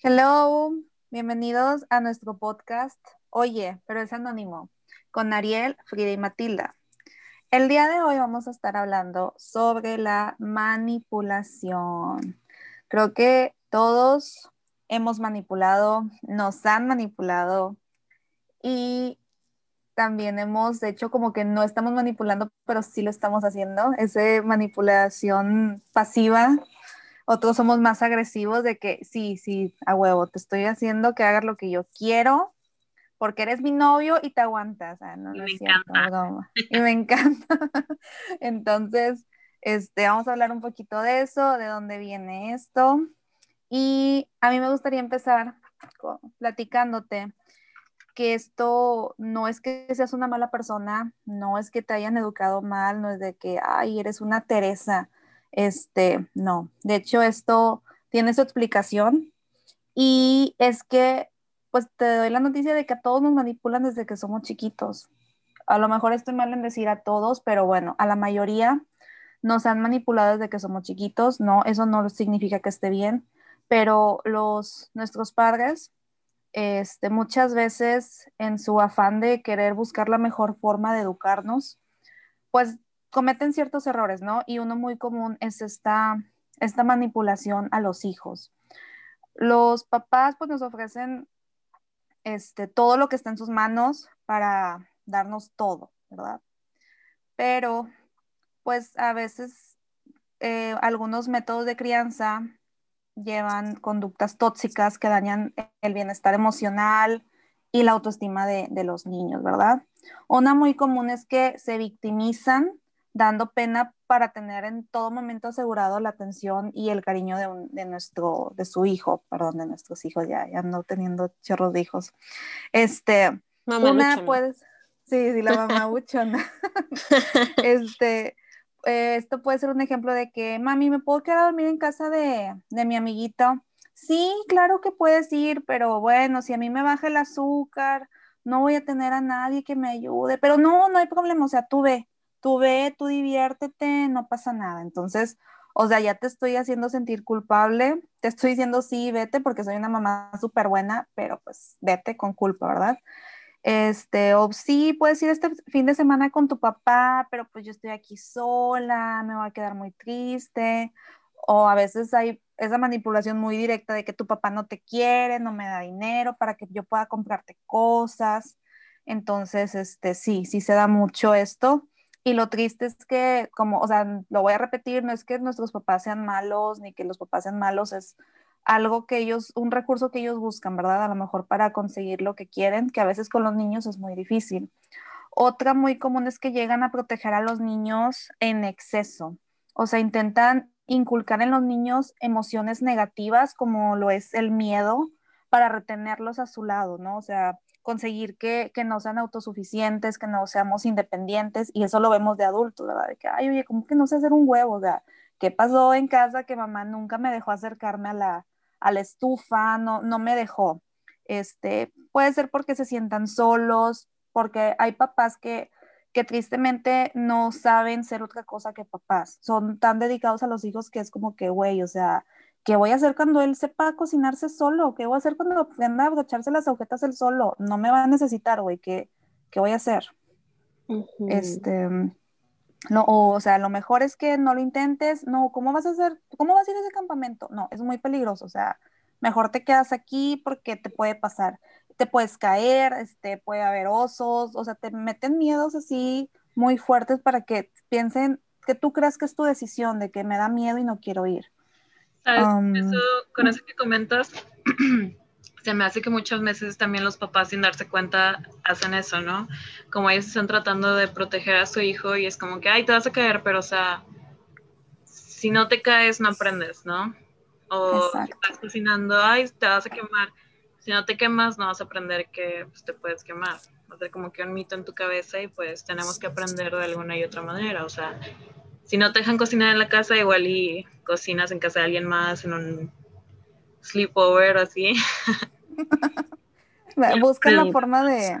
Hello, bienvenidos a nuestro podcast. Oye, pero es anónimo, con Ariel, Frida y Matilda. El día de hoy vamos a estar hablando sobre la manipulación. Creo que todos hemos manipulado, nos han manipulado y también hemos hecho como que no estamos manipulando, pero sí lo estamos haciendo, esa manipulación pasiva. Otros somos más agresivos de que sí, sí, a huevo, te estoy haciendo que hagas lo que yo quiero porque eres mi novio y te aguantas. no, no es cierto, Y me encanta. Entonces, este, vamos a hablar un poquito de eso, de dónde viene esto. Y a mí me gustaría empezar platicándote que esto no es que seas una mala persona, no es que te hayan educado mal, no es de que, ay, eres una Teresa. Este, no. De hecho, esto tiene su explicación y es que, pues te doy la noticia de que a todos nos manipulan desde que somos chiquitos. A lo mejor estoy mal en decir a todos, pero bueno, a la mayoría nos han manipulado desde que somos chiquitos. No, eso no significa que esté bien, pero los, nuestros padres este, muchas veces en su afán de querer buscar la mejor forma de educarnos, pues cometen ciertos errores, ¿no? Y uno muy común es esta, esta manipulación a los hijos. Los papás pues nos ofrecen este, todo lo que está en sus manos para darnos todo, ¿verdad? Pero pues a veces eh, algunos métodos de crianza llevan conductas tóxicas que dañan el bienestar emocional y la autoestima de, los niños, ¿verdad? Una muy común es que se victimizan dando pena para tener en todo momento asegurado la atención y el cariño de, nuestro, de su hijo, perdón, de nuestros hijos, ya, ya no teniendo chorros de hijos. Este, una puedes, sí, sí, la mamá buchona. este, eh, esto puede ser un ejemplo de que, mami, ¿me puedo quedar a dormir en casa de, mi amiguito? Sí, claro que puedes ir, pero bueno, si a mí me baja el azúcar, no voy a tener a nadie que me ayude, pero no, no hay problema, o sea, tú ve, tú ve, tú diviértete, no pasa nada. Entonces, o sea, ya te estoy haciendo sentir culpable, te estoy diciendo sí, vete porque soy una mamá súper buena, pero pues vete con culpa, ¿verdad? Este, o sí, puedes ir este fin de semana con tu papá, pero pues yo estoy aquí sola, me voy a quedar muy triste. O a veces hay esa manipulación muy directa de que tu papá no te quiere, no me da dinero para que yo pueda comprarte cosas. Entonces, este, sí, sí se da mucho esto. Y lo triste es que, como, o sea, lo voy a repetir, no es que nuestros papás sean malos, ni que los papás sean malos, es algo que ellos, un recurso que ellos buscan, ¿verdad? A lo mejor para conseguir lo que quieren, que a veces con los niños es muy difícil. Otra muy común es que llegan a proteger a los niños en exceso, o sea, intentan inculcar en los niños emociones negativas como lo es el miedo para retenerlos a su lado, ¿no? O sea, conseguir que, que, no sean autosuficientes, que no seamos independientes, y eso lo vemos de adultos, ¿verdad? De que, ay, oye, ¿cómo que no sé hacer un huevo? ¿qué pasó en casa que mamá nunca me dejó acercarme a la, a la estufa, no, no me dejó. Este, puede ser porque se sientan solos, porque hay papás que, que tristemente no saben ser otra cosa que papás. Son tan dedicados a los hijos que es como que, güey, o sea, ¿qué voy a hacer cuando él sepa cocinarse solo? ¿Qué voy a hacer cuando aprenda a abrocharse las agujetas él solo? No me va a necesitar, güey, ¿qué, ¿qué voy a hacer? Este, no, o, sea, lo mejor es que no lo intentes, no, ¿cómo vas a hacer? ¿Cómo vas a ir a ese campamento? No, es muy peligroso, o sea, mejor te quedas aquí porque te puede pasar, te puedes caer, este, puede haber osos, o sea, te meten miedos así muy fuertes para que piensen que tú creas que es tu decisión, de que me da miedo y no quiero ir. ¿Sabes? eso, con eso que comentas, se me hace que muchas veces también los papás sin darse cuenta hacen eso, ¿no? Como ellos están tratando de proteger a su hijo y es como que, ay, te vas a caer, pero o sea, si no te caes, no aprendes, ¿no? O estás cocinando, ay, te vas a quemar. Si no te quemas, no vas a aprender que pues, te puedes quemar. Va a ser como que un mito en tu cabeza y pues tenemos que aprender de alguna y otra manera. O sea, si no te dejan cocinar en la casa, igual y cocinas en casa de alguien más, en un sleepover así. Buscan la forma de,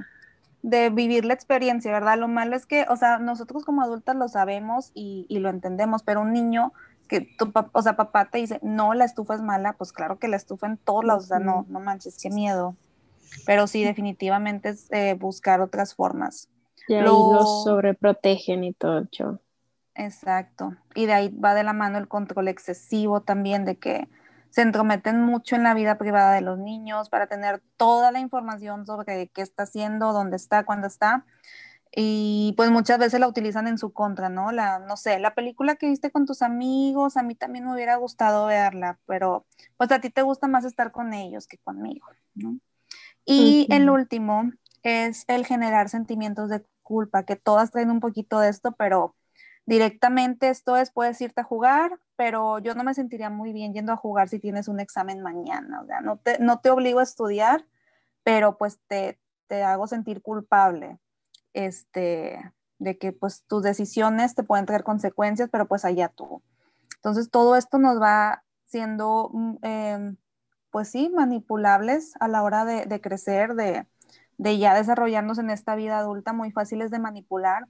de, vivir la experiencia, ¿verdad? Lo malo es que, o sea, nosotros como adultas lo sabemos y, y, lo entendemos, pero un niño que tu papá, o sea, papá te dice, no, la estufa es mala, pues claro que la estufa en todos lados, o sea, no, no manches, qué miedo. Pero sí, definitivamente es eh, buscar otras formas. Y ahí los sobreprotegen y todo, yo. Exacto. Y de ahí va de la mano el control excesivo también, de que se entrometen mucho en la vida privada de los niños para tener toda la información sobre qué está haciendo, dónde está, cuándo está. Y pues muchas veces la utilizan en su contra, ¿no? La, no sé, la película que viste con tus amigos, a mí también me hubiera gustado verla, pero pues a ti te gusta más estar con ellos que conmigo, ¿no? Y el último es el generar sentimientos de culpa, que todas traen un poquito de esto, pero directamente esto es, puedes irte a jugar, pero yo no me sentiría muy bien yendo a jugar si tienes un examen mañana, o sea, no te, no te obligo a estudiar, pero pues te, te hago sentir culpable, este, de que pues tus decisiones te pueden traer consecuencias, pero pues allá tú. Entonces todo esto nos va siendo, em, pues sí, manipulables a la hora de, de crecer, de, de ya desarrollarnos en esta vida adulta, muy fáciles de manipular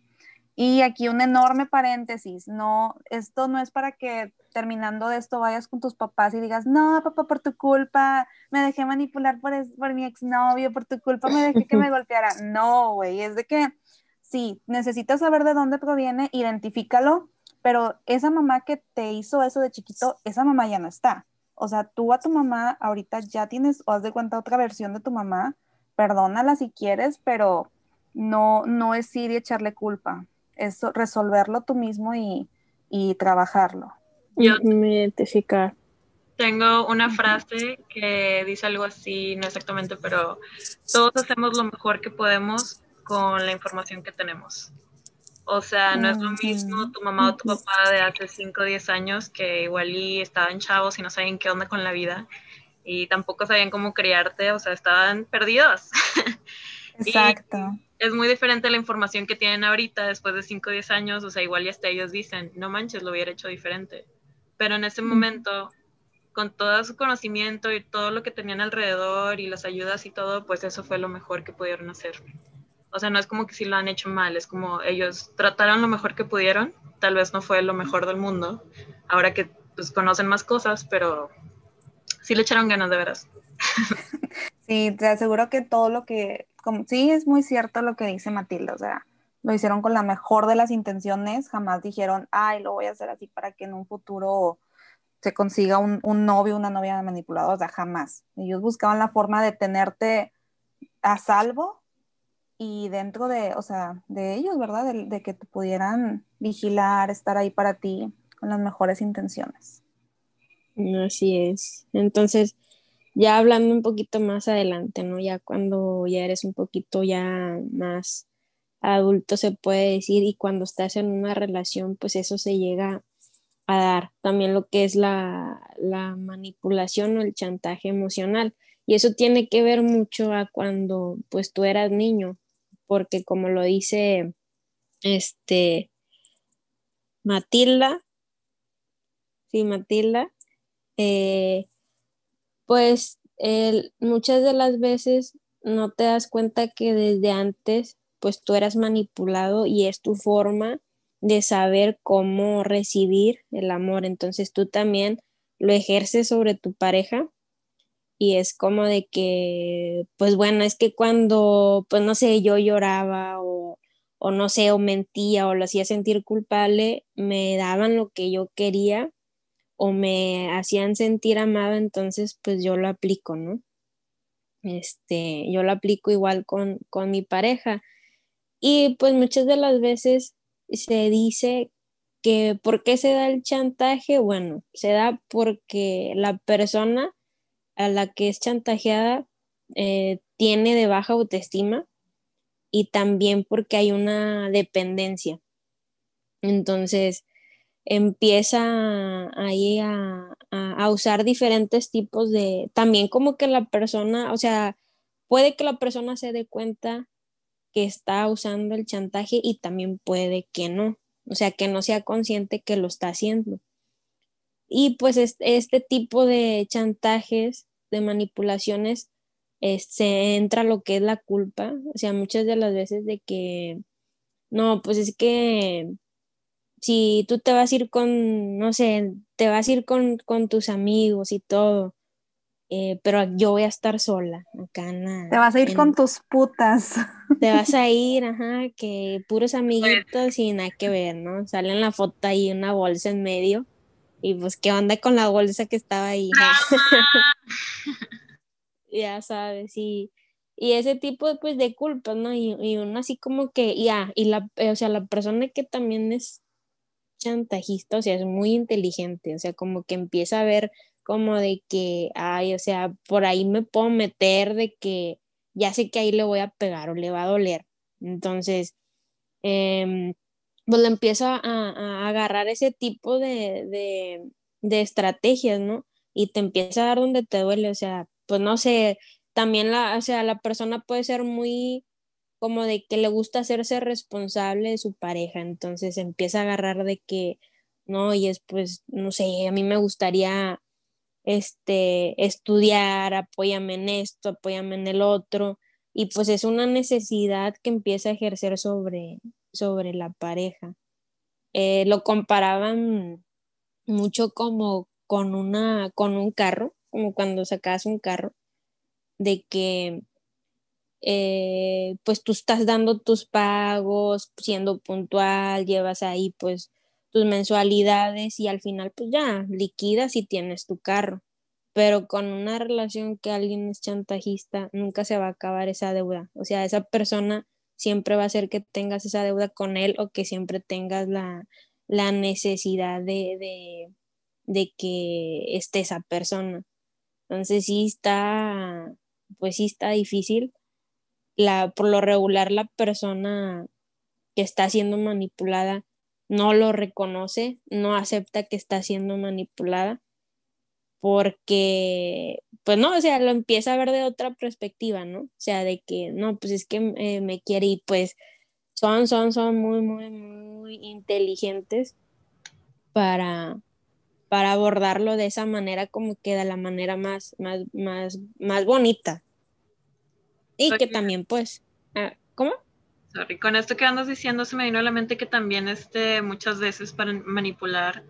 y aquí un enorme paréntesis, no, esto no es para que terminando de esto vayas con tus papás y digas, no, papá, por tu culpa me dejé manipular por, por mi exnovio, por tu culpa me dejé que me golpeara. No, güey, es de que sí, necesitas saber de dónde proviene, identifícalo, pero esa mamá que te hizo eso de chiquito, esa mamá ya no está. O sea, tú a tu mamá ahorita ya tienes, o has de cuenta otra versión de tu mamá, perdónala si quieres, pero no, no es ir y echarle culpa es resolverlo tú mismo y, trabajarlo. Yo identificar. Tengo una frase que dice algo así, no exactamente, pero todos hacemos lo mejor que podemos con la información que tenemos. O sea, no es lo mismo tu mamá o tu papá de hace 5 o 10 años que igual y estaban chavos y no sabían qué onda con la vida y tampoco sabían cómo criarte, o sea, estaban perdidos. Exacto es muy diferente la información que tienen ahorita después de 5 o 10 años, o sea, igual y hasta ellos dicen, no manches, lo hubiera hecho diferente. Pero en ese momento, con todo su conocimiento y todo lo que tenían alrededor y las ayudas y todo, pues eso fue lo mejor que pudieron hacer. O sea, no es como que si lo han hecho mal, es como ellos trataron lo mejor que pudieron, tal vez no fue lo mejor del mundo, ahora que pues conocen más cosas, pero sí le echaron ganas de veras. Sí, te aseguro que todo lo que sí, es muy cierto lo que dice Matilda, o sea, lo hicieron con la mejor de las intenciones, jamás dijeron, ay, lo voy a hacer así para que en un futuro se consiga un, un novio, una novia manipuladora, o sea, jamás. Ellos buscaban la forma de tenerte a salvo y dentro de, o sea, de ellos, ¿verdad? De, de, que te pudieran vigilar, estar ahí para ti con las mejores intenciones. Así es. Entonces, ya hablando un poquito más adelante, ¿no? Ya cuando ya eres un poquito ya más adulto se puede decir y cuando estás en una relación, pues eso se llega a dar. También lo que es la, la manipulación o el chantaje emocional. Y eso tiene que ver mucho a cuando pues tú eras niño, porque como lo dice este Matilda, sí, Matilda, eh, pues muchas de las veces no te das cuenta que desde antes pues tú eras manipulado y es tu forma de saber cómo recibir el amor. Entonces tú también lo ejerces sobre tu pareja y es como de que, pues bueno, es que cuando, pues no sé, yo lloraba o, o no sé, o mentía o lo hacía sentir culpable, me daban lo que yo quería o me hacían sentir amada, entonces pues yo lo aplico, ¿no? Este, yo lo aplico igual con, con mi pareja. Y pues muchas de las veces se dice que ¿por qué se da el chantaje? Bueno, se da porque la persona a la que es chantajeada eh, tiene de baja autoestima y también porque hay una dependencia. Entonces, empieza ahí a, a, usar diferentes tipos de, también como que la persona, o sea, puede que la persona se dé cuenta que está usando el chantaje y también puede que no, o sea, que no sea consciente que lo está haciendo. Y pues este, tipo de chantajes, de manipulaciones, se entra lo que es la culpa, o sea, muchas de las veces de que, no, pues es que si tú te vas a ir con, no sé, te vas a ir con, con tus amigos y todo, eh, pero yo voy a estar sola acá en Te vas a ir con tus putas. Te vas a ir, ajá, que puros amiguitos y nada que ver, ¿no? Sale en la foto ahí una bolsa en medio y pues qué onda con la bolsa que estaba ahí. ya sabes, y, y ese tipo pues de culpas, ¿no? Y, y uno así como que, ya, y la, o sea, la persona que también es chantajista, o sea, es muy inteligente, o sea, como que empieza a ver como de que, ay, o sea, por ahí me puedo meter de que ya sé que ahí le voy a pegar o le va a doler. Entonces, em, pues le empiezo a, agarrar ese tipo de, de, estrategias, ¿no? Y te empieza a dar donde te duele, o sea, pues no sé, también la, o sea, la persona puede ser muy como de que le gusta hacerse responsable de su pareja, entonces empieza a agarrar de que, no, y es pues, no sé, a mí me gustaría este, estudiar, apóyame en esto, apóyame en el otro, y pues es una necesidad que empieza a ejercer sobre, sobre la pareja. Eh, lo comparaban mucho como con, una, con un carro, como cuando sacas un carro, de que eh, pues tú estás dando tus pagos, siendo puntual, llevas ahí pues tus mensualidades y al final pues ya liquidas y tienes tu carro. Pero con una relación que alguien es chantajista, nunca se va a acabar esa deuda. O sea, esa persona siempre va a hacer que tengas esa deuda con él o que siempre tengas la, necesidad de, de que esté esa persona. Entonces sí está, pues sí está difícil la, por lo regular la persona que está siendo manipulada no lo reconoce, no acepta que está siendo manipulada, porque, pues no, o sea, lo empieza a ver de otra perspectiva, ¿no? O sea, de que, no, pues es que eh, me quiere y pues son, son, son muy, muy, muy inteligentes para, para abordarlo de esa manera como que de la manera más, más, más, más bonita, y que también, pues, ah, ¿cómo? Sorry, con esto que andas diciendo se me vino a la mente que también este, muchas veces para manipular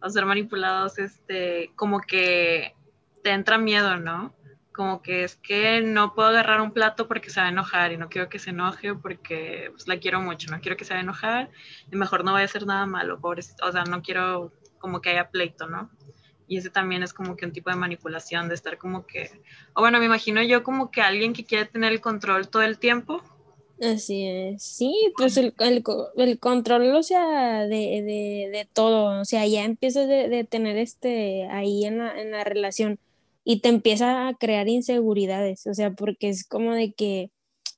o ser manipulados, este, como que te entra miedo, ¿no? Como que es que no puedo agarrar un plato porque se va a enojar y no quiero que se enoje porque pues, la quiero mucho, no quiero que se va a enojar y mejor no vaya a hacer nada malo, pobrecito, o sea, no quiero como que haya pleito, ¿no? Y ese también es como que un tipo de manipulación, de estar como que, o bueno, me imagino yo como que alguien que quiere tener el control todo el tiempo. Así es, sí, pues el, control, o sea, de, todo, o sea, ya empiezas de, tener este ahí en la, en la relación y te empieza a crear inseguridades, o sea, porque es como de que,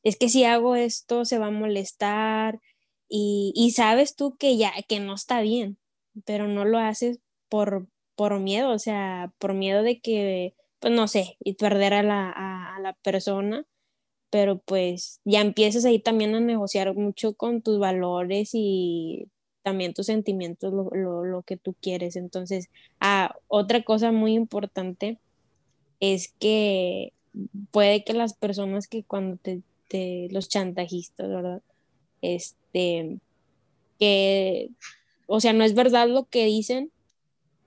es que si hago esto se va a molestar y, y sabes tú que ya, que no está bien, pero no lo haces por, por miedo, o sea, por miedo de que, pues no sé, y perder a la, a, la persona, pero pues ya empiezas ahí también a negociar mucho con tus valores y también tus sentimientos, lo, lo, lo que tú quieres. Entonces, ah, otra cosa muy importante es que puede que las personas que cuando te, te los chantajistas, ¿verdad? Este, que, o sea, no es verdad lo que dicen,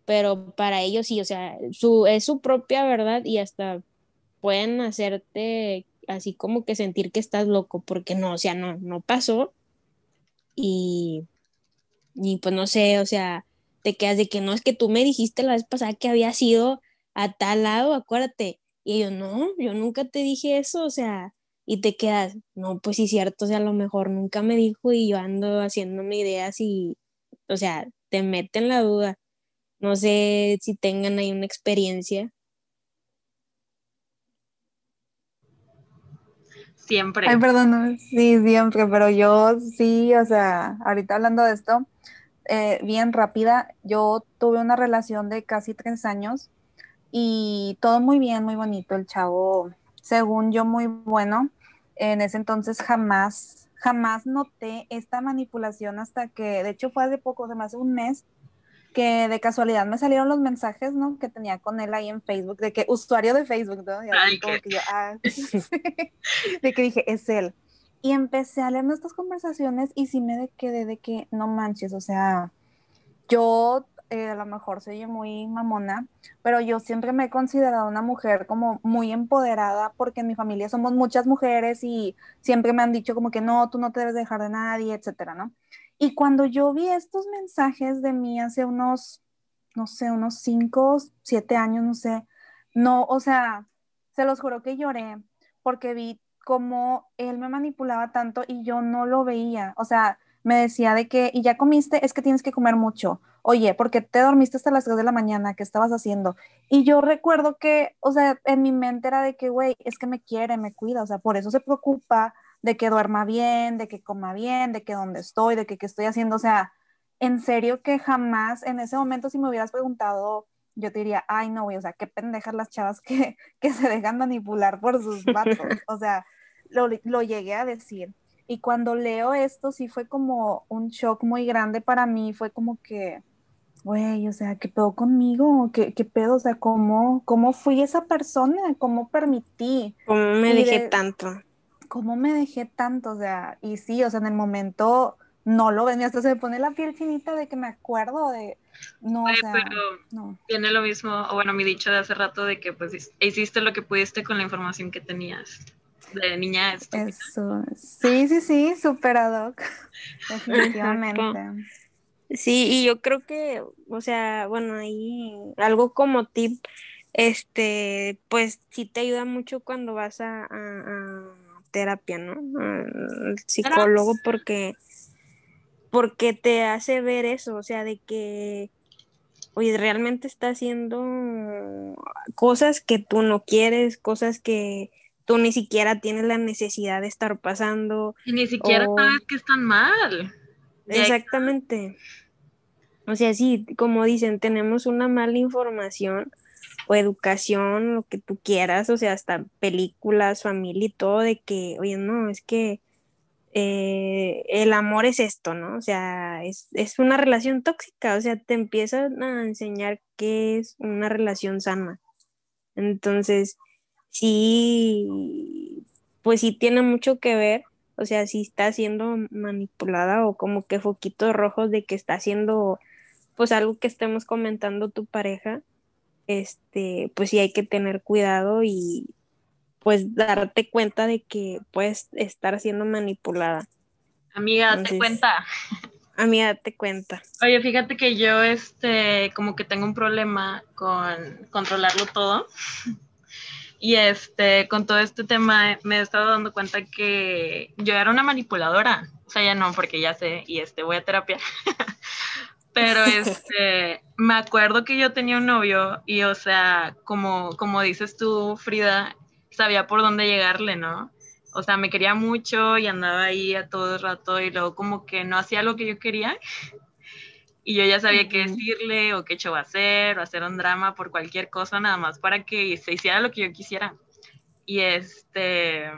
pero para ellos sí, o sea, su, es su propia verdad y hasta pueden hacerte así como que sentir que estás loco, porque no, o sea, no, no pasó. Y, y pues no sé, o sea, te quedas de que no es que tú me dijiste la vez pasada que había sido a tal lado, acuérdate. Y yo, no, yo nunca te dije eso, o sea, y te quedas, no, pues sí, cierto, o sea, a lo mejor nunca me dijo y yo ando haciéndome ideas y, o sea, te meten la duda. No sé si tengan ahí una experiencia. Siempre. Ay, perdón, sí, siempre, pero yo sí, o sea, ahorita hablando de esto, eh, bien rápida, yo tuve una relación de casi tres años y todo muy bien, muy bonito, el chavo, según yo, muy bueno. En ese entonces jamás, jamás noté esta manipulación hasta que, de hecho, fue hace poco, de más de un mes, que de casualidad me salieron los mensajes, ¿no? Que tenía con él ahí en Facebook, de que usuario de Facebook, ¿no? Ah, de que dije, es él. Y empecé a leer nuestras conversaciones y sí me quedé de que no manches, o sea, yo eh, a lo mejor soy muy mamona, pero yo siempre me he considerado una mujer como muy empoderada porque en mi familia somos muchas mujeres y siempre me han dicho como que no, tú no te debes dejar de nadie, etcétera, ¿no? Y cuando yo vi estos mensajes de mí hace unos, no sé, unos cinco, siete años, no sé, no, o sea, se los juro que lloré porque vi cómo él me manipulaba tanto y yo no lo veía. O sea, me decía de que, y ya comiste, es que tienes que comer mucho. Oye, porque te dormiste hasta las 3 de la mañana? ¿Qué estabas haciendo? Y yo recuerdo que, o sea, en mi mente era de que, güey, es que me quiere, me cuida, o sea, por eso se preocupa de que duerma bien, de que coma bien, de que dónde estoy, de que qué estoy haciendo. O sea, en serio que jamás en ese momento si me hubieras preguntado yo te diría, ay, no, güey, o sea, qué pendejas las chavas que, que se dejan manipular por sus vatos. o sea, lo, lo, llegué a decir. Y cuando leo esto, sí fue como un shock muy grande para mí. Fue como que, güey, o sea, ¿qué pedo conmigo? ¿Qué, qué pedo? O sea, ¿cómo, ¿cómo fui esa persona? ¿Cómo permití? ¿Cómo me dejé tanto? ¿Cómo me dejé tanto? O sea, y sí, o sea, en el momento no lo ven, hasta se me pone la piel finita de que me acuerdo de, no, o sea, pero tiene lo mismo, o bueno, mi dicho de hace rato de que pues hiciste lo que pudiste con la información que tenías de niña Eso, sí, sí, sí, super ad hoc, definitivamente. Sí, y yo creo que, o sea, bueno, ahí algo como tip, este, pues sí te ayuda mucho cuando vas a, a terapia, ¿no? Al psicólogo porque porque te hace ver eso, o sea, de que, oye, realmente está haciendo cosas que tú no quieres, cosas que tú ni siquiera tienes la necesidad de estar pasando. Y ni siquiera sabes que están mal. Exactamente. O sea, sí, como dicen, tenemos una mala información o educación, lo que tú quieras, o sea, hasta películas, familia y todo, de que, oye, no, es que eh, el amor es esto, ¿no? O sea, es, una relación tóxica, o sea, te empiezan a enseñar qué es una relación sana. Entonces, sí, pues sí tiene mucho que ver, o sea, si está siendo manipulada o como que foquitos rojos de que está haciendo, pues algo que estemos comentando tu pareja, este, pues sí hay que tener cuidado y pues darte cuenta de que puedes estar siendo manipulada. Amiga, date cuenta. Amiga, date cuenta. Oye, fíjate que yo, este, como que tengo un problema con controlarlo todo. Y este, con todo este tema me he estado dando cuenta que yo era una manipuladora. O sea, ya no, porque ya sé, y este, voy a terapia. Pero este, me acuerdo que yo tenía un novio y, o sea, como, como dices tú, Frida, sabía por dónde llegarle, ¿no? O sea, me quería mucho y andaba ahí a todo el rato y luego como que no hacía lo que yo quería. Y yo ya sabía qué decirle o qué show hacer o hacer un drama por cualquier cosa nada más para que se hiciera lo que yo quisiera. Y este,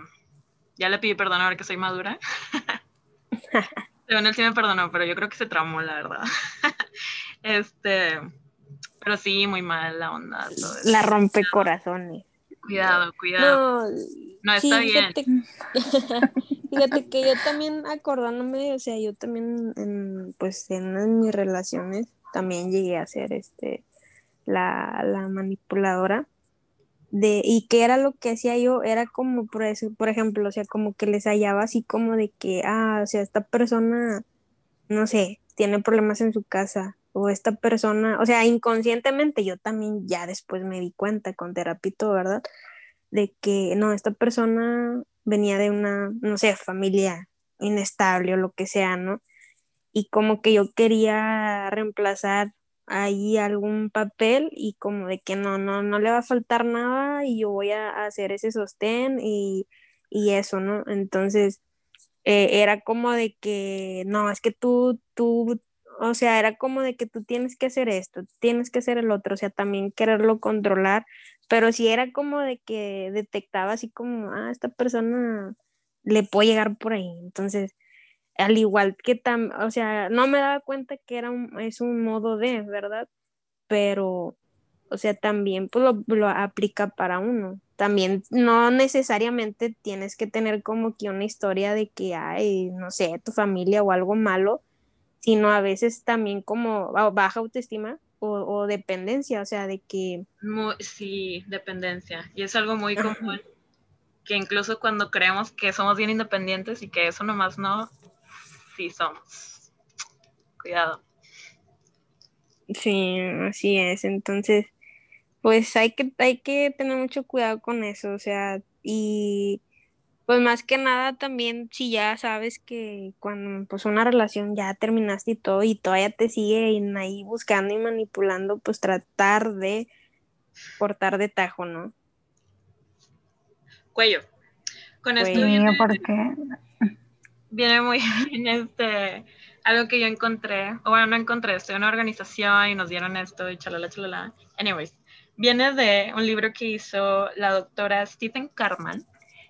ya le pedí perdón ahora que soy madura. Según él sí me perdonó, pero yo creo que se traumó, la verdad. este, pero sí, muy mal la onda. la rompe corazones. Cuidado, cuidado. No, está bien. Fíjate, que yo también acordándome, o sea, yo también, en, pues en, mis relaciones, también llegué a ser este, la, la manipuladora. De, y qué era lo que hacía yo, era como por eso, por ejemplo, o sea, como que les hallaba así como de que, ah, o sea, esta persona, no sé, tiene problemas en su casa, o esta persona, o sea, inconscientemente yo también ya después me di cuenta con terapito, ¿verdad? De que no, esta persona venía de una, no sé, familia inestable o lo que sea, ¿no? Y como que yo quería reemplazar ahí algún papel y como de que no, no, no le va a faltar nada y yo voy a hacer ese sostén y, y eso, ¿no? Entonces, eh, era como de que, no, es que tú, tú o sea, era como de que tú tienes que hacer esto, tienes que hacer el otro, o sea, también quererlo controlar, pero si era como de que detectaba así como, ah, esta persona le puede llegar por ahí, entonces, al igual que tam, o sea, no me daba cuenta que era un, es un modo de, ¿verdad? Pero, o sea, también pues lo, lo aplica para uno. También no necesariamente tienes que tener como que una historia de que hay, no sé, tu familia o algo malo sino a veces también como baja autoestima o, dependencia, o sea, de que... sí, dependencia. Y es algo muy común, que incluso cuando creemos que somos bien independientes y que eso nomás no, sí somos. Cuidado. Sí, así es. Entonces, pues hay que, hay que tener mucho cuidado con eso, o sea, y pues más que nada también si ya sabes que cuando pues una relación ya terminaste y todo y todavía te sigue ahí buscando y manipulando, pues tratar de cortar de tajo, ¿no? Cuello. Con esto viene, viene muy bien este algo que yo encontré, o bueno, no encontré, estoy en una organización y nos dieron esto y chalala, chalala. Anyways, viene de un libro que hizo la doctora Stephen Carman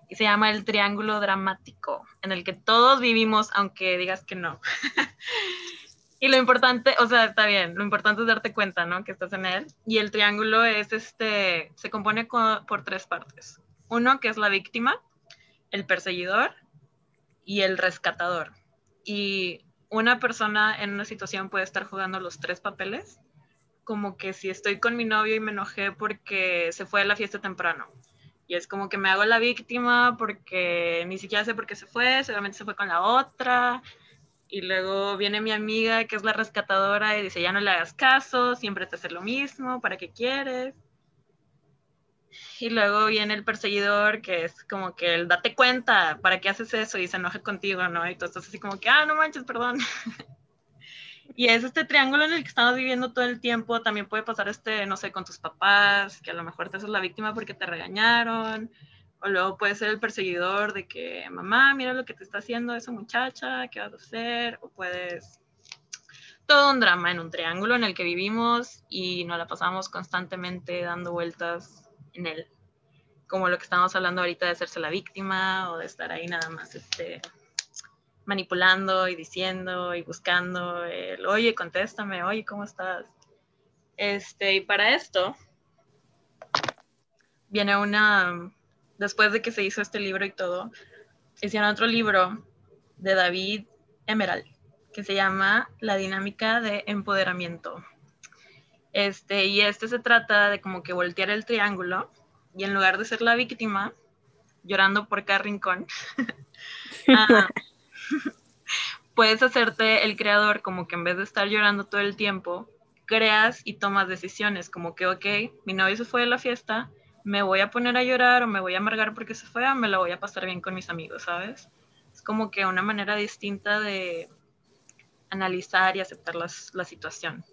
y se llama El Triángulo Dramático, en el que todos vivimos, aunque digas que no. y lo importante, o sea, está bien, lo importante es darte cuenta, ¿no? Que estás en él. Y el triángulo es este, se compone por tres partes. Uno que es la víctima, el perseguidor y el rescatador. Y una persona en una situación puede estar jugando los tres papeles, como que si estoy con mi novio y me enojé porque se fue a la fiesta temprano y es como que me hago la víctima porque ni siquiera sé por qué se fue, seguramente se fue con la otra. Y luego viene mi amiga que es la rescatadora y dice, ya no le hagas caso, siempre te hace lo mismo, ¿para qué quieres? Y luego viene el perseguidor que es como que el date cuenta, ¿para qué haces eso? Y se enoja contigo, ¿no? Y tú estás así como que, ah, no manches, perdón. Y es este triángulo en el que estamos viviendo todo el tiempo. También puede pasar este, no sé, con tus papás, que a lo mejor te haces la víctima porque te regañaron. O luego puede ser el perseguidor de que, mamá, mira lo que te está haciendo esa muchacha, ¿qué vas a hacer? O puedes... Todo un drama en un triángulo en el que vivimos y nos la pasamos constantemente dando vueltas en él. Como lo que estamos hablando ahorita de hacerse la víctima o de estar ahí nada más este, manipulando y diciendo y buscando el, oye, contéstame, oye, ¿cómo estás? Este, y para esto viene una, después de que se hizo este libro y todo, hicieron otro libro de David Emerald que se llama La dinámica de empoderamiento. Este, y este se trata de como que voltear el triángulo y en lugar de ser la víctima, llorando por cada rincón, ah, puedes hacerte el creador como que en vez de estar llorando todo el tiempo, creas y tomas decisiones como que, ok, mi novio se fue de la fiesta, me voy a poner a llorar o me voy a amargar porque se fue o me la voy a pasar bien con mis amigos, ¿sabes? Es como que una manera distinta de analizar y aceptar la situación.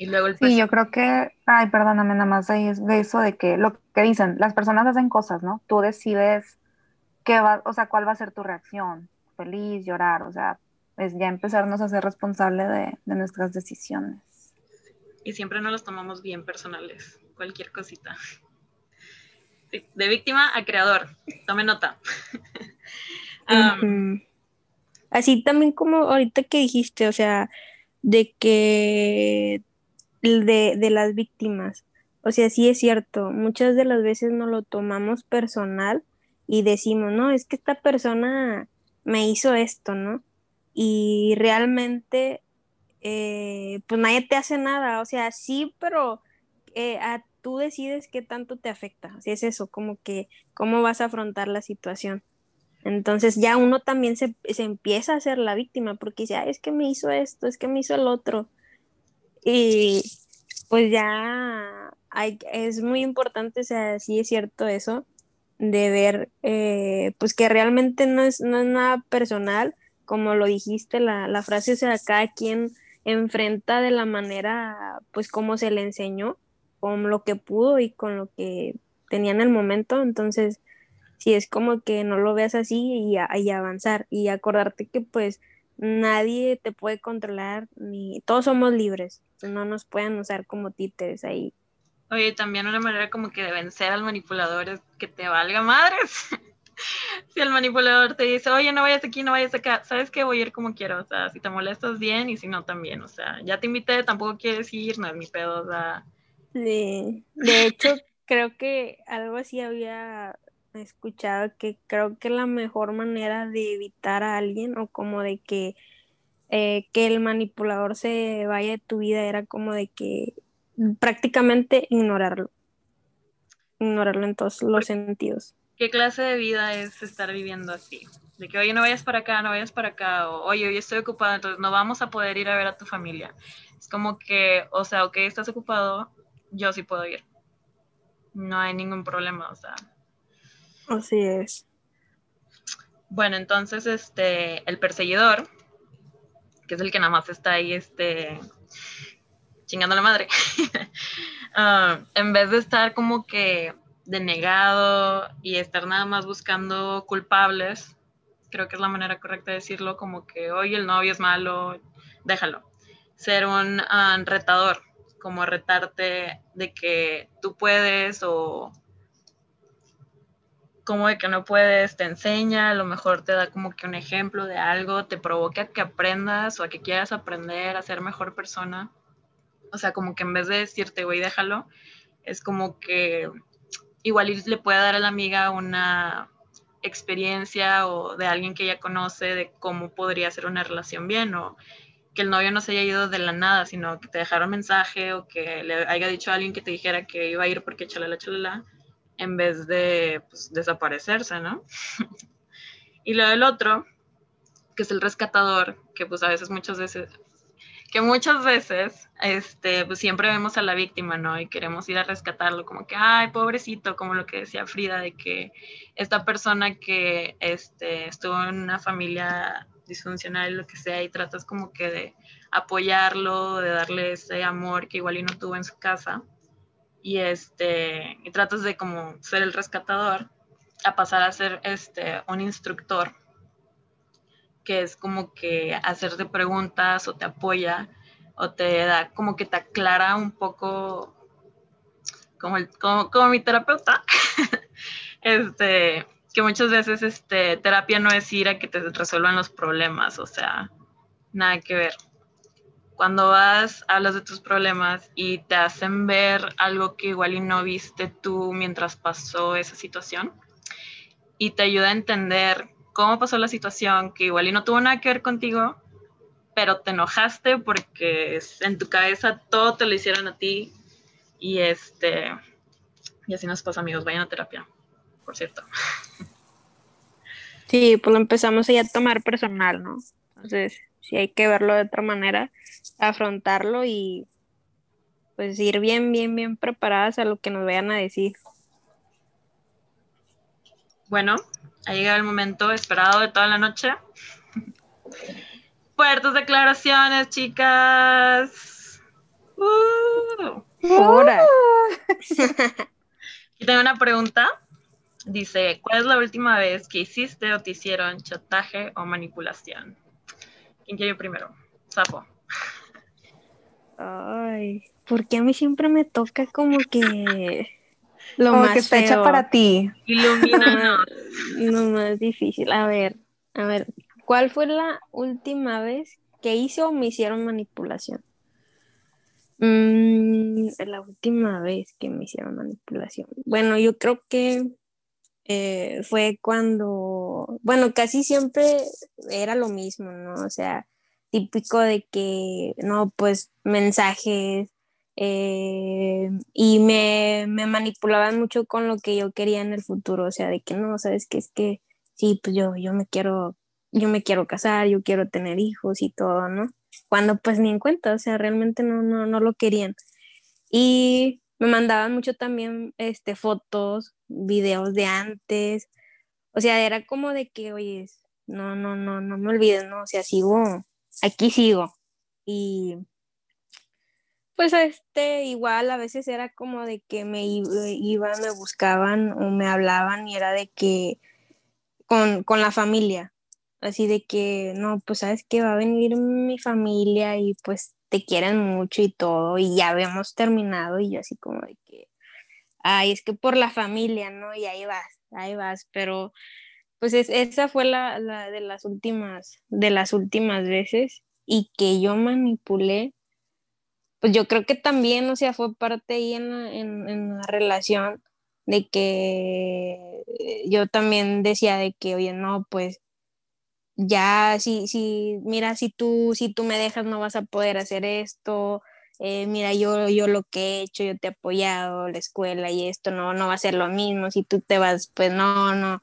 Y luego el Sí, yo creo que, ay, perdóname nada más de eso de que lo que dicen, las personas hacen cosas, ¿no? Tú decides qué va, o sea, cuál va a ser tu reacción feliz, llorar, o sea, es ya empezarnos a ser responsable de, nuestras decisiones. Y siempre nos las tomamos bien personales, cualquier cosita. de víctima a creador, tome nota. Así también como ahorita que dijiste, o sea, de que de, de las víctimas, o sea, sí es cierto, muchas de las veces nos lo tomamos personal y decimos, no, es que esta persona me hizo esto, ¿no? Y realmente, eh, pues nadie te hace nada, o sea, sí, pero eh, a, tú decides qué tanto te afecta, así es eso, como que cómo vas a afrontar la situación. Entonces ya uno también se, empieza a ser la víctima porque dice, es que me hizo esto, es que me hizo el otro. Y pues ya hay, es muy importante, o sea, sí es cierto eso, de ver eh, pues que realmente no es, no es nada personal, como lo dijiste, la, la frase, o sea, cada quien enfrenta de la manera pues como se le enseñó, con lo que pudo y con lo que tenía en el momento, entonces si es como que no lo veas así y, y avanzar y acordarte que pues nadie te puede controlar, ni todos somos libres, no nos pueden usar como títeres ahí Oye, también una manera como que de vencer al manipulador es que te valga madres. si el manipulador te dice, oye, no vayas aquí, no vayas acá, sabes que voy a ir como quiero, o sea, si te molestas bien y si no también, o sea, ya te invité, tampoco quieres ir, no es mi pedo, o sea. Sí, de hecho, creo que algo así había escuchado que creo que la mejor manera de evitar a alguien o como de que eh, que el manipulador se vaya de tu vida era como de que prácticamente ignorarlo. Ignorarlo en todos los sentidos. ¿Qué clase de vida es estar viviendo así? De que, oye, no vayas para acá, no vayas para acá, o oye, hoy estoy ocupado, entonces no vamos a poder ir a ver a tu familia. Es como que, o sea, ok, estás ocupado, yo sí puedo ir. No hay ningún problema, o sea. Así es. Bueno, entonces, este, el perseguidor, que es el que nada más está ahí, este, chingando la madre, ah, en vez de estar como que denegado y estar nada más buscando culpables, creo que es la manera correcta de decirlo, como que, hoy el novio es malo, déjalo ser un ah, retador, como retarte de que tú puedes o como de que no puedes, te enseña, a lo mejor te da como que un ejemplo de algo, te provoca que aprendas o a que quieras aprender a ser mejor persona. O sea, como que en vez de decirte, güey, déjalo, es como que igual le puede dar a la amiga una experiencia o de alguien que ella conoce de cómo podría ser una relación bien o que el novio no se haya ido de la nada, sino que te dejara un mensaje o que le haya dicho a alguien que te dijera que iba a ir porque chalala, chalala, en vez de pues, desaparecerse, ¿no? y lo del otro, que es el rescatador, que pues a veces muchas veces, que muchas veces, este, pues siempre vemos a la víctima, ¿no? Y queremos ir a rescatarlo, como que, ay, pobrecito, como lo que decía Frida, de que esta persona que este, estuvo en una familia disfuncional, lo que sea, y tratas como que de apoyarlo, de darle ese amor que igual y no tuvo en su casa, y este, y tratas de como ser el rescatador, a pasar a ser este, un instructor, que es como que hacerte preguntas o te apoya, o te da como que te aclara un poco como, el, como, como mi terapeuta, este, que muchas veces este, terapia no es ir a que te resuelvan los problemas, o sea, nada que ver. Cuando vas, hablas de tus problemas y te hacen ver algo que igual y no viste tú mientras pasó esa situación y te ayuda a entender cómo pasó la situación, que igual y no tuvo nada que ver contigo, pero te enojaste porque en tu cabeza todo te lo hicieron a ti y este y así nos pasa amigos, vayan a terapia por cierto. Sí, pues lo empezamos ya a tomar personal, ¿no? Entonces, sí hay que verlo de otra manera, afrontarlo y pues ir bien, bien, bien preparadas a lo que nos vayan a decir. Bueno, ha llegado el momento esperado de toda la noche. Fuertes declaraciones, chicas. Uh. Y tengo una pregunta. Dice, ¿cuál es la última vez que hiciste o te hicieron chantaje o manipulación? ¿Quién quiere primero? Sapo. Ay, porque a mí siempre me toca como que lo más que está hecha para ti. Ilumínanos. Lo más difícil. A ver, a ver, ¿cuál fue la última vez que hice o me hicieron manipulación? Mm, la última vez que me hicieron manipulación. Bueno, yo creo que eh, fue cuando, bueno, casi siempre era lo mismo, ¿no? O sea, típico de que, no, pues mensajes eh, y me, me, manipulaban mucho con lo que yo quería en el futuro, o sea, de que no, sabes que es que sí, pues yo, yo me quiero, yo me quiero casar, yo quiero tener hijos y todo, ¿no? Cuando pues ni en cuenta, o sea, realmente no, no, no lo querían. Y me mandaban mucho también este, fotos, videos de antes. O sea, era como de que, oye, no, no, no, no me olvides, ¿no? O sea, sigo, aquí sigo. Y pues este, igual a veces era como de que me iban, me buscaban o me hablaban y era de que con, con la familia. Así de que, no, pues sabes que va a venir mi familia y pues te quieren mucho y todo, y ya habíamos terminado, y yo así como de que, ay, es que por la familia, ¿no? Y ahí vas, ahí vas, pero pues esa fue la, la, de las últimas, de las últimas veces, y que yo manipulé, pues yo creo que también, o sea, fue parte ahí en la, en la relación de que yo también decía de que, oye, no, pues ya, si, si, mira, si tú, si tú me dejas no vas a poder hacer esto, eh, mira, yo, yo lo que he hecho, yo te he apoyado, la escuela y esto no, no va a ser lo mismo, si tú te vas, pues no, no,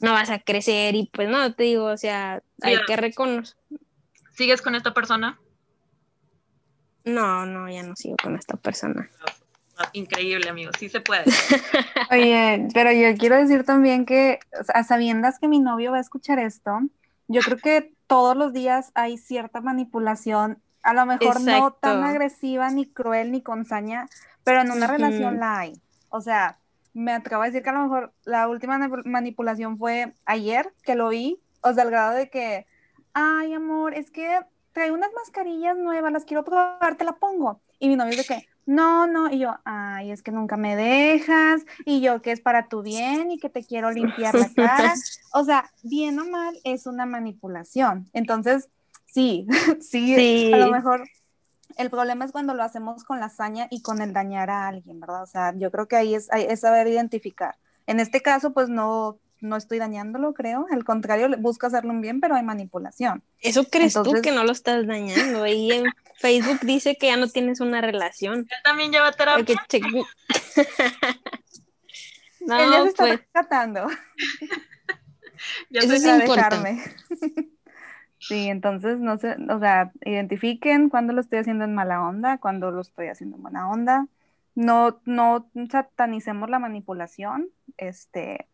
no vas a crecer y pues no, te digo, o sea, hay que reconocer. ¿Sigues con esta persona? No, no, ya no sigo con esta persona. Increíble, amigo, sí se puede. Oye, pero yo quiero decir también que, a sabiendas que mi novio va a escuchar esto, yo creo que todos los días hay cierta manipulación, a lo mejor no tan agresiva, ni cruel, ni con saña, pero en una relación la hay. O sea, me atrevo a decir que a lo mejor la última manipulación fue ayer que lo vi, o sea, al grado de que, ay, amor, es que trae unas mascarillas nuevas, las quiero probar, te la pongo. Y mi novio de que, no, no, y yo, ay, es que nunca me dejas, y yo que es para tu bien y que te quiero limpiar la cara. O sea, bien o mal es una manipulación. Entonces, sí, sí, sí. a lo mejor el problema es cuando lo hacemos con la hazaña y con el dañar a alguien, ¿verdad? O sea, yo creo que ahí es, es saber identificar. En este caso, pues no, no estoy dañándolo, creo. Al contrario, busco hacerlo un bien, pero hay manipulación. ¿Eso crees tú que no lo estás dañando? Ahí en Facebook dice que ya no tienes una relación. Él también lleva terapia. no, Él ya se está pues... tratando. Eso es importante. Sí, entonces, no sé, o sea, identifiquen cuándo lo estoy haciendo en mala onda, cuándo lo estoy haciendo en buena onda. No, no satanicemos la manipulación, este,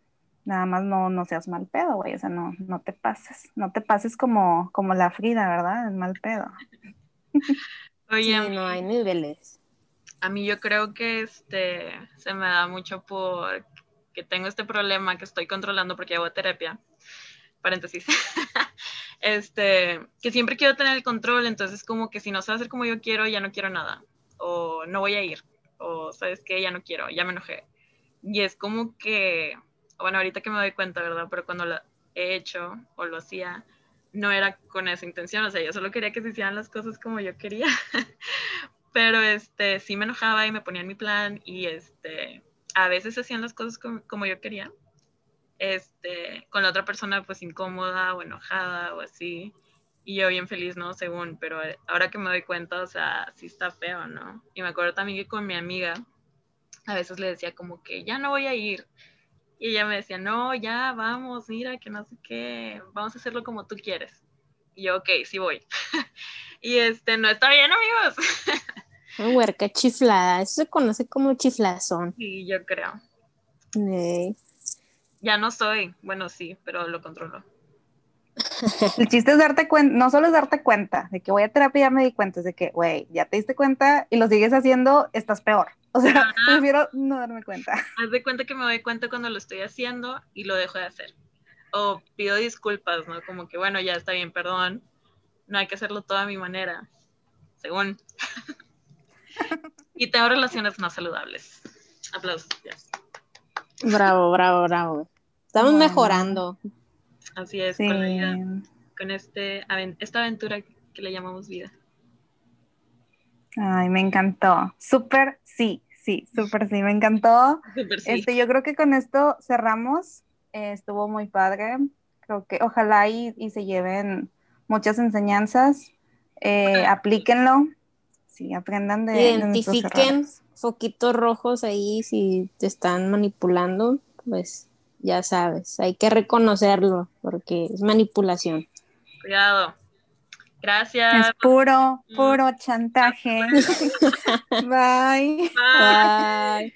nada más no, no seas mal pedo, güey, o sea, no, no te pases, no te pases como, como la Frida, ¿verdad? Es mal pedo. Oye, no hay niveles. A mí yo creo que este se me da mucho por que tengo este problema que estoy controlando porque hago terapia. Paréntesis. este, que siempre quiero tener el control, entonces como que si no se va a hacer como yo quiero, ya no quiero nada, o no voy a ir, o sabes que ya no quiero, ya me enojé. Y es como que, bueno, ahorita que me doy cuenta, ¿verdad? Pero cuando lo he hecho o lo hacía, no era con esa intención, o sea, yo solo quería que se hicieran las cosas como yo quería. Pero este, sí me enojaba y me ponía en mi plan y este, a veces hacían las cosas como, como yo quería este, con la otra persona pues incómoda o enojada o así. Y yo bien feliz, ¿no? Según, pero ahora que me doy cuenta, o sea, sí está feo, ¿no? Y me acuerdo también que con mi amiga, a veces le decía como que ya no voy a ir. Y ella me decía, no, ya, vamos, mira, que no sé qué, vamos a hacerlo como tú quieres. Y yo, ok, sí voy. y este, no está bien, amigos. Huerca chiflada, eso se conoce como chiflazón. Sí, yo creo. Ya no soy, bueno, sí, pero lo controlo. El chiste es darte cuenta, no solo es darte cuenta de que voy a terapia, ya me di cuenta, es de que, güey, ya te diste cuenta y lo sigues haciendo, estás peor. O sea, prefiero no darme cuenta. Haz de cuenta que me doy cuenta cuando lo estoy haciendo y lo dejo de hacer. O pido disculpas, ¿no? Como que, bueno, ya está bien, perdón. No hay que hacerlo todo a mi manera, según. y tengo relaciones más saludables. Aplausos. Bravo, bravo, bravo. Estamos mejorando. Así es, con, con este, esta aventura que le llamamos vida. Ay, me encantó. Súper, sí, sí, súper sí, me encantó. Súper sí. Este, yo creo que con esto cerramos. Eh, estuvo muy padre. Creo que ojalá y, se lleven muchas enseñanzas. Eh, aplíquenlo. Sí, aprendan de. Identifiquen foquitos rojos ahí si te están manipulando, pues ya sabes, hay que reconocerlo porque es manipulación. Cuidado. Gracias. Es puro, puro chantaje. Bye. Bye.